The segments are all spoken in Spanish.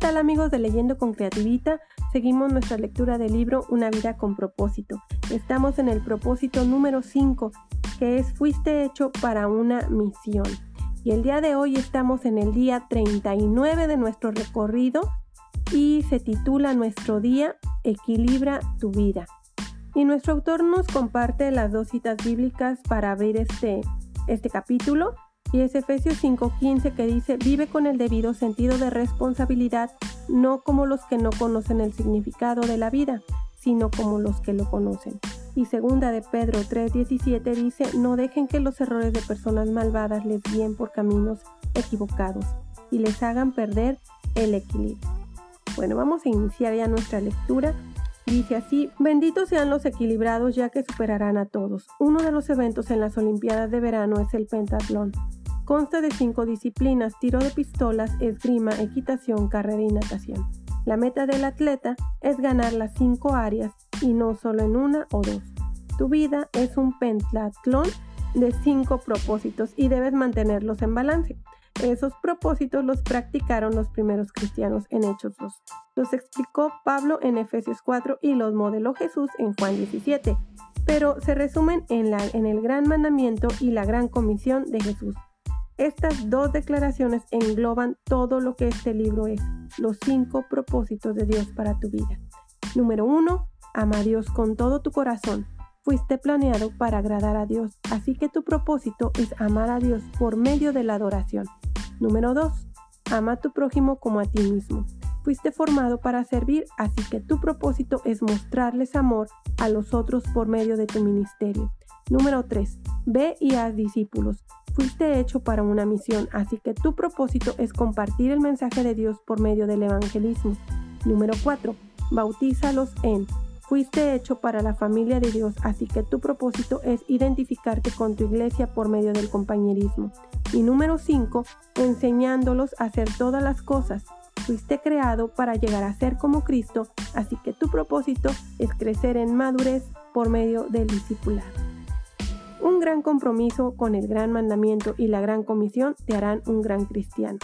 tal amigos de Leyendo con Creativita? Seguimos nuestra lectura del libro Una vida con propósito. Estamos en el propósito número 5, que es Fuiste hecho para una misión. Y el día de hoy estamos en el día 39 de nuestro recorrido y se titula Nuestro día Equilibra tu vida. Y nuestro autor nos comparte las dos citas bíblicas para abrir este, este capítulo y es Efesios 5:15 que dice, vive con el debido sentido de responsabilidad, no como los que no conocen el significado de la vida, sino como los que lo conocen. Y segunda de Pedro 3:17 dice, no dejen que los errores de personas malvadas les guíen por caminos equivocados y les hagan perder el equilibrio. Bueno, vamos a iniciar ya nuestra lectura. Dice así, benditos sean los equilibrados ya que superarán a todos. Uno de los eventos en las Olimpiadas de verano es el pentatlón Consta de cinco disciplinas, tiro de pistolas, esgrima, equitación, carrera y natación. La meta del atleta es ganar las cinco áreas y no solo en una o dos. Tu vida es un pentatlón de cinco propósitos y debes mantenerlos en balance. Esos propósitos los practicaron los primeros cristianos en Hechos 2. Los explicó Pablo en Efesios 4 y los modeló Jesús en Juan 17, pero se resumen en, la, en el gran mandamiento y la gran comisión de Jesús. Estas dos declaraciones engloban todo lo que este libro es, los cinco propósitos de Dios para tu vida. Número uno, ama a Dios con todo tu corazón. Fuiste planeado para agradar a Dios, así que tu propósito es amar a Dios por medio de la adoración. Número dos, ama a tu prójimo como a ti mismo. Fuiste formado para servir, así que tu propósito es mostrarles amor a los otros por medio de tu ministerio. Número 3. Ve y haz discípulos. Fuiste hecho para una misión, así que tu propósito es compartir el mensaje de Dios por medio del evangelismo. Número 4. Bautízalos en. Fuiste hecho para la familia de Dios, así que tu propósito es identificarte con tu iglesia por medio del compañerismo. Y número 5. Enseñándolos a hacer todas las cosas. Fuiste creado para llegar a ser como Cristo, así que tu propósito es crecer en madurez por medio del discipulado. Un gran compromiso con el gran mandamiento y la gran comisión te harán un gran cristiano.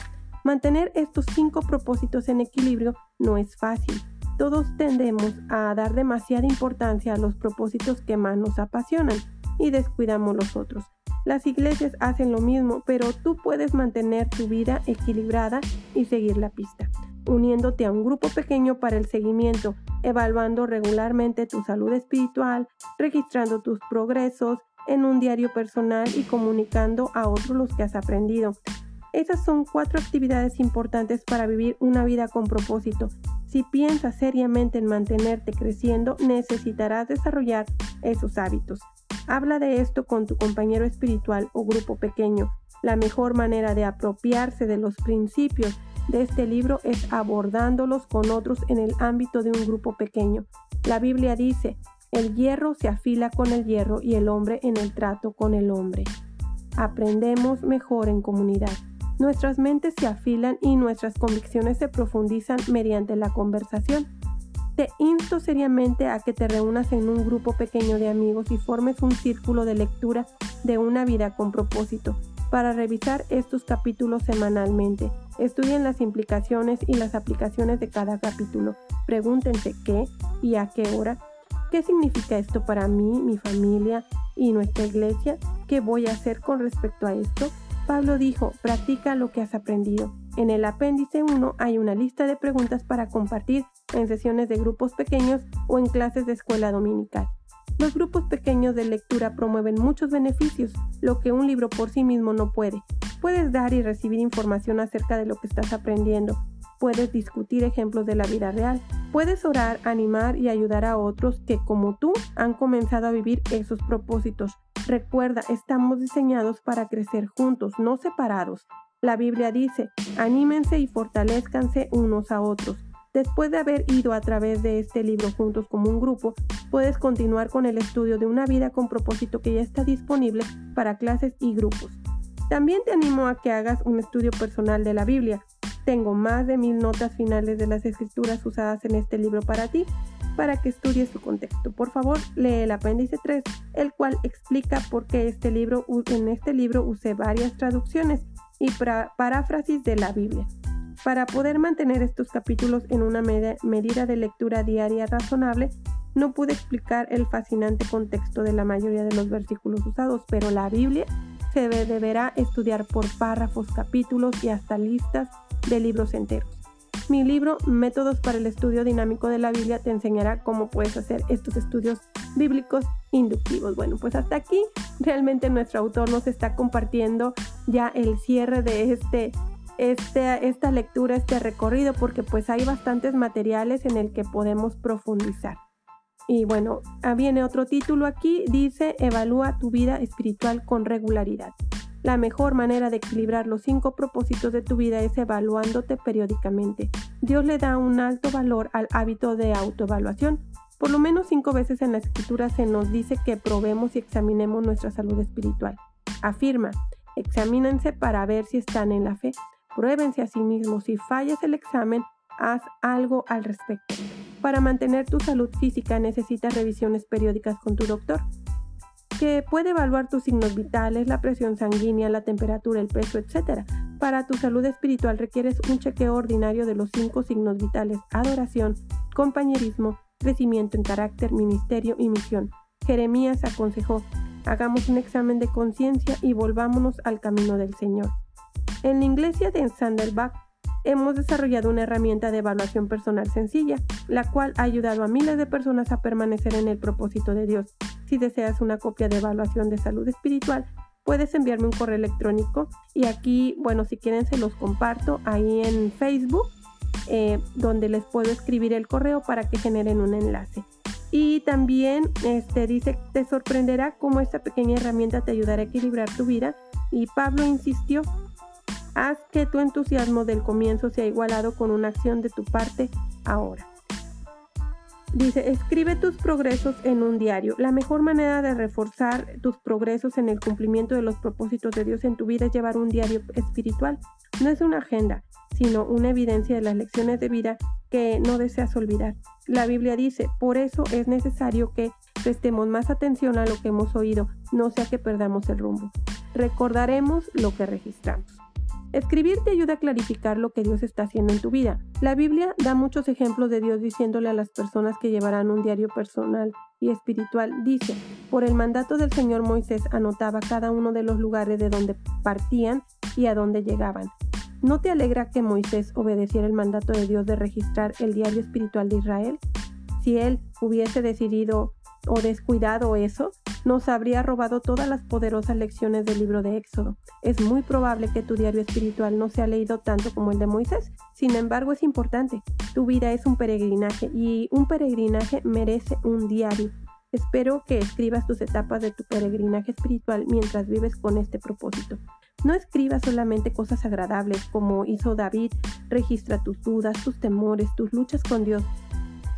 Mantener estos cinco propósitos en equilibrio no es fácil. Todos tendemos a dar demasiada importancia a los propósitos que más nos apasionan y descuidamos los otros. Las iglesias hacen lo mismo, pero tú puedes mantener tu vida equilibrada y seguir la pista, uniéndote a un grupo pequeño para el seguimiento, evaluando regularmente tu salud espiritual, registrando tus progresos, en un diario personal y comunicando a otros los que has aprendido. Esas son cuatro actividades importantes para vivir una vida con propósito. Si piensas seriamente en mantenerte creciendo, necesitarás desarrollar esos hábitos. Habla de esto con tu compañero espiritual o grupo pequeño. La mejor manera de apropiarse de los principios de este libro es abordándolos con otros en el ámbito de un grupo pequeño. La Biblia dice, el hierro se afila con el hierro y el hombre en el trato con el hombre. Aprendemos mejor en comunidad. Nuestras mentes se afilan y nuestras convicciones se profundizan mediante la conversación. Te insto seriamente a que te reúnas en un grupo pequeño de amigos y formes un círculo de lectura de una vida con propósito para revisar estos capítulos semanalmente. Estudien las implicaciones y las aplicaciones de cada capítulo. Pregúntense qué y a qué hora ¿Qué significa esto para mí, mi familia y nuestra iglesia? ¿Qué voy a hacer con respecto a esto? Pablo dijo, practica lo que has aprendido. En el apéndice 1 hay una lista de preguntas para compartir en sesiones de grupos pequeños o en clases de escuela dominical. Los grupos pequeños de lectura promueven muchos beneficios, lo que un libro por sí mismo no puede. Puedes dar y recibir información acerca de lo que estás aprendiendo, puedes discutir ejemplos de la vida real, puedes orar, animar y ayudar a otros que como tú han comenzado a vivir esos propósitos. Recuerda, estamos diseñados para crecer juntos, no separados. La Biblia dice, anímense y fortalezcanse unos a otros. Después de haber ido a través de este libro juntos como un grupo, puedes continuar con el estudio de una vida con propósito que ya está disponible para clases y grupos. También te animo a que hagas un estudio personal de la Biblia. Tengo más de mil notas finales de las escrituras usadas en este libro para ti, para que estudies su contexto. Por favor, lee el apéndice 3, el cual explica por qué este libro, en este libro usé varias traducciones y paráfrasis de la Biblia. Para poder mantener estos capítulos en una medida de lectura diaria razonable, no pude explicar el fascinante contexto de la mayoría de los versículos usados, pero la Biblia se deberá estudiar por párrafos, capítulos y hasta listas de libros enteros. Mi libro Métodos para el Estudio Dinámico de la Biblia te enseñará cómo puedes hacer estos estudios bíblicos inductivos. Bueno, pues hasta aquí realmente nuestro autor nos está compartiendo ya el cierre de este, este, esta lectura, este recorrido, porque pues hay bastantes materiales en el que podemos profundizar. Y bueno, ah, viene otro título aquí, dice, evalúa tu vida espiritual con regularidad. La mejor manera de equilibrar los cinco propósitos de tu vida es evaluándote periódicamente. Dios le da un alto valor al hábito de autoevaluación. Por lo menos cinco veces en la escritura se nos dice que probemos y examinemos nuestra salud espiritual. Afirma, examínense para ver si están en la fe. Pruébense a sí mismos. Si fallas el examen, haz algo al respecto. Para mantener tu salud física necesitas revisiones periódicas con tu doctor que puede evaluar tus signos vitales, la presión sanguínea, la temperatura, el peso, etc. Para tu salud espiritual requieres un chequeo ordinario de los cinco signos vitales, adoración, compañerismo, crecimiento en carácter, ministerio y misión. Jeremías aconsejó, hagamos un examen de conciencia y volvámonos al camino del Señor. En la iglesia de Sandelbach hemos desarrollado una herramienta de evaluación personal sencilla, la cual ha ayudado a miles de personas a permanecer en el propósito de Dios. Si deseas una copia de evaluación de salud espiritual, puedes enviarme un correo electrónico y aquí, bueno, si quieren se los comparto ahí en Facebook, eh, donde les puedo escribir el correo para que generen un enlace. Y también este, dice, te sorprenderá cómo esta pequeña herramienta te ayudará a equilibrar tu vida. Y Pablo insistió, haz que tu entusiasmo del comienzo sea igualado con una acción de tu parte ahora. Dice, escribe tus progresos en un diario. La mejor manera de reforzar tus progresos en el cumplimiento de los propósitos de Dios en tu vida es llevar un diario espiritual. No es una agenda, sino una evidencia de las lecciones de vida que no deseas olvidar. La Biblia dice, por eso es necesario que prestemos más atención a lo que hemos oído, no sea que perdamos el rumbo. Recordaremos lo que registramos. Escribir te ayuda a clarificar lo que Dios está haciendo en tu vida. La Biblia da muchos ejemplos de Dios diciéndole a las personas que llevarán un diario personal y espiritual. Dice, por el mandato del Señor Moisés anotaba cada uno de los lugares de donde partían y a dónde llegaban. ¿No te alegra que Moisés obedeciera el mandato de Dios de registrar el diario espiritual de Israel? Si él hubiese decidido o descuidado eso, nos habría robado todas las poderosas lecciones del libro de Éxodo. Es muy probable que tu diario espiritual no sea leído tanto como el de Moisés, sin embargo es importante. Tu vida es un peregrinaje y un peregrinaje merece un diario. Espero que escribas tus etapas de tu peregrinaje espiritual mientras vives con este propósito. No escribas solamente cosas agradables como hizo David, registra tus dudas, tus temores, tus luchas con Dios,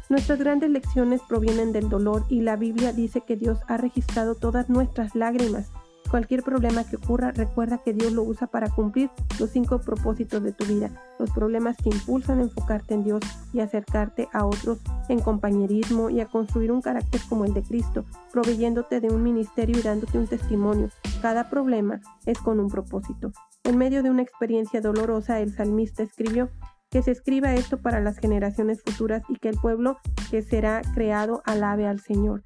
Nuestras grandes lecciones provienen del dolor y la Biblia dice que Dios ha registrado todas nuestras lágrimas. Cualquier problema que ocurra, recuerda que Dios lo usa para cumplir los cinco propósitos de tu vida. Los problemas te impulsan a enfocarte en Dios y acercarte a otros en compañerismo y a construir un carácter como el de Cristo, proveyéndote de un ministerio y dándote un testimonio. Cada problema es con un propósito. En medio de una experiencia dolorosa, el salmista escribió, que se escriba esto para las generaciones futuras y que el pueblo que será creado alabe al Señor.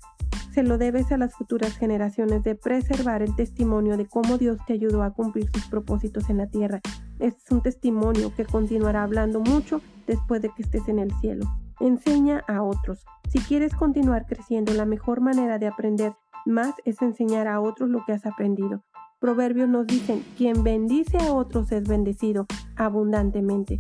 Se lo debes a las futuras generaciones de preservar el testimonio de cómo Dios te ayudó a cumplir sus propósitos en la tierra. Es un testimonio que continuará hablando mucho después de que estés en el cielo. Enseña a otros. Si quieres continuar creciendo, la mejor manera de aprender más es enseñar a otros lo que has aprendido. Proverbios nos dicen, quien bendice a otros es bendecido abundantemente.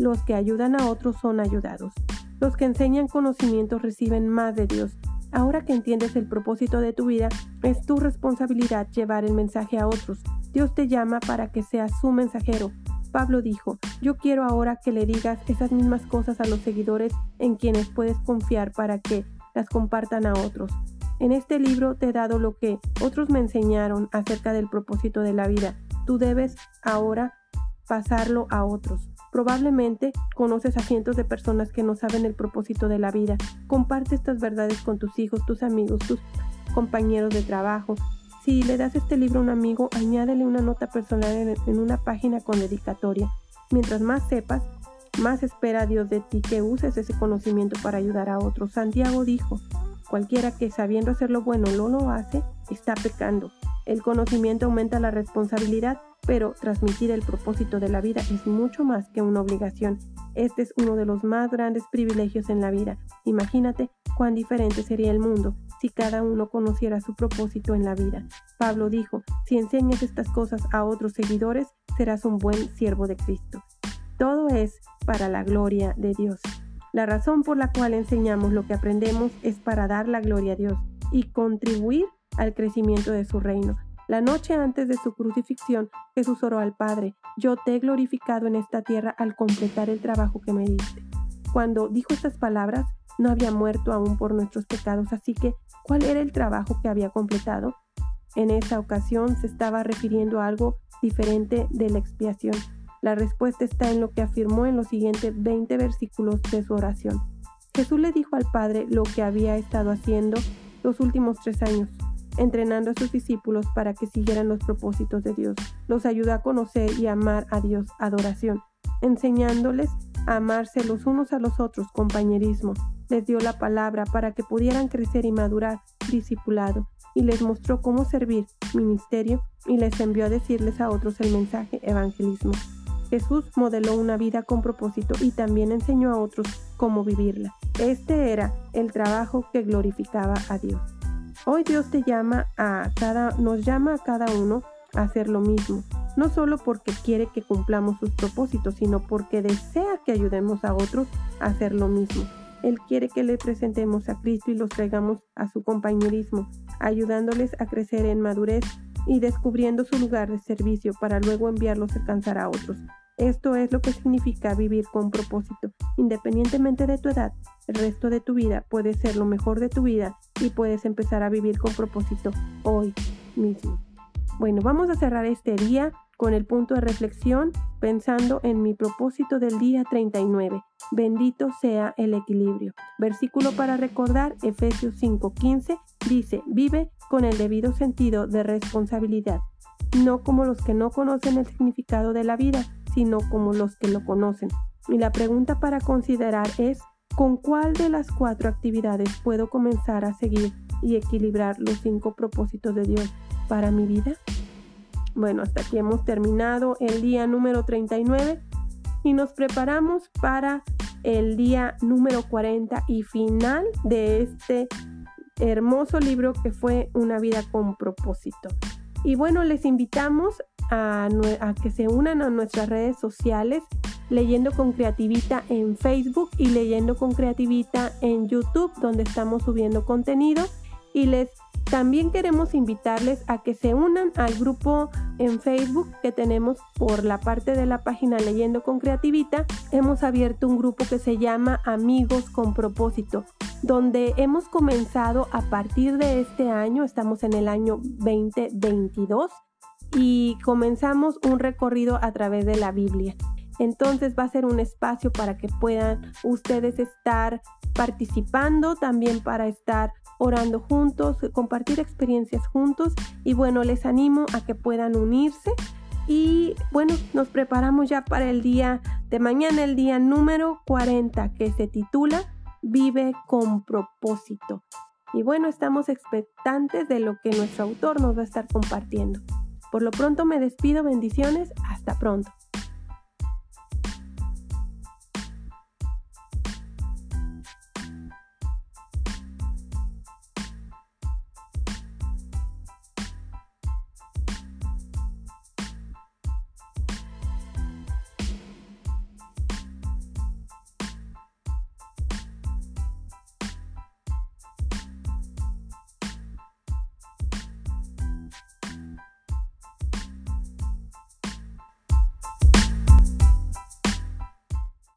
Los que ayudan a otros son ayudados. Los que enseñan conocimientos reciben más de Dios. Ahora que entiendes el propósito de tu vida, es tu responsabilidad llevar el mensaje a otros. Dios te llama para que seas su mensajero. Pablo dijo, yo quiero ahora que le digas esas mismas cosas a los seguidores en quienes puedes confiar para que las compartan a otros. En este libro te he dado lo que otros me enseñaron acerca del propósito de la vida. Tú debes ahora pasarlo a otros. Probablemente conoces a cientos de personas que no saben el propósito de la vida. Comparte estas verdades con tus hijos, tus amigos, tus compañeros de trabajo. Si le das este libro a un amigo, añádele una nota personal en, una página con dedicatoria. Mientras más sepas, Más espera Dios de ti que uses ese conocimiento para ayudar a otros. Santiago dijo, cualquiera que sabiendo hacer lo bueno no lo hace, está pecando. El conocimiento aumenta la responsabilidad, pero transmitir el propósito de la vida es mucho más que una obligación. Este es uno de los más grandes privilegios en la vida. Imagínate cuán diferente sería el mundo si cada uno conociera su propósito en la vida. Pablo dijo, si enseñas estas cosas a otros seguidores, serás un buen siervo de Cristo. Todo es para la gloria de Dios. La razón por la cual enseñamos lo que aprendemos es para dar la gloria a Dios y contribuir al crecimiento de su reino. La noche antes de su crucifixión, Jesús oró al Padre, yo te he glorificado en esta tierra al completar el trabajo que me diste. Cuando dijo estas palabras, no había muerto aún por nuestros pecados, así que, ¿cuál era el trabajo que había completado? En esa ocasión se estaba refiriendo a algo diferente de la expiación. La respuesta está en lo que afirmó en los siguientes 20 versículos de su oración. Jesús le dijo al Padre lo que había estado haciendo los últimos tres años, entrenando a sus discípulos para que siguieran los propósitos de Dios. Los ayudó a conocer y amar a Dios, adoración, enseñándoles a amarse los unos a los otros, compañerismo. Les dio la palabra para que pudieran crecer y madurar, discipulado, y les mostró cómo servir, ministerio, y les envió a decirles a otros el mensaje, evangelismo. Jesús modeló una vida con propósito y también enseñó a otros cómo vivirla. Este era el trabajo que glorificaba a Dios. Hoy Dios te llama a cada, nos llama a cada uno a hacer lo mismo, no solo porque quiere que cumplamos sus propósitos, sino porque desea que ayudemos a otros a hacer lo mismo. Él quiere que le presentemos a Cristo y los traigamos a su compañerismo, ayudándoles a crecer en madurez y descubriendo su lugar de servicio para luego enviarlos a alcanzar a otros. Esto es lo que significa vivir con propósito. Independientemente de tu edad, el resto de tu vida puede ser lo mejor de tu vida y puedes empezar a vivir con propósito hoy mismo. Bueno, vamos a cerrar este día con el punto de reflexión pensando en mi propósito del día 39. Bendito sea el equilibrio. Versículo para recordar, Efesios 5:15, dice, vive con el debido sentido de responsabilidad, no como los que no conocen el significado de la vida, sino como los que lo conocen. Y la pregunta para considerar es, ¿con cuál de las cuatro actividades puedo comenzar a seguir y equilibrar los cinco propósitos de Dios para mi vida? Bueno, hasta aquí hemos terminado el día número 39 y nos preparamos para el día número 40 y final de este hermoso libro que fue Una vida con propósito. Y bueno, les invitamos a, que se unan a nuestras redes sociales leyendo con creativita en Facebook y leyendo con creativita en YouTube donde estamos subiendo contenido. Y les también queremos invitarles a que se unan al grupo en Facebook que tenemos por la parte de la página Leyendo con Creativita. Hemos abierto un grupo que se llama Amigos con propósito, donde hemos comenzado a partir de este año, estamos en el año 2022 y comenzamos un recorrido a través de la Biblia. Entonces va a ser un espacio para que puedan ustedes estar participando, también para estar orando juntos, compartir experiencias juntos y bueno, les animo a que puedan unirse y bueno, nos preparamos ya para el día de mañana, el día número 40 que se titula Vive con propósito. Y bueno, estamos expectantes de lo que nuestro autor nos va a estar compartiendo. Por lo pronto me despido, bendiciones, hasta pronto.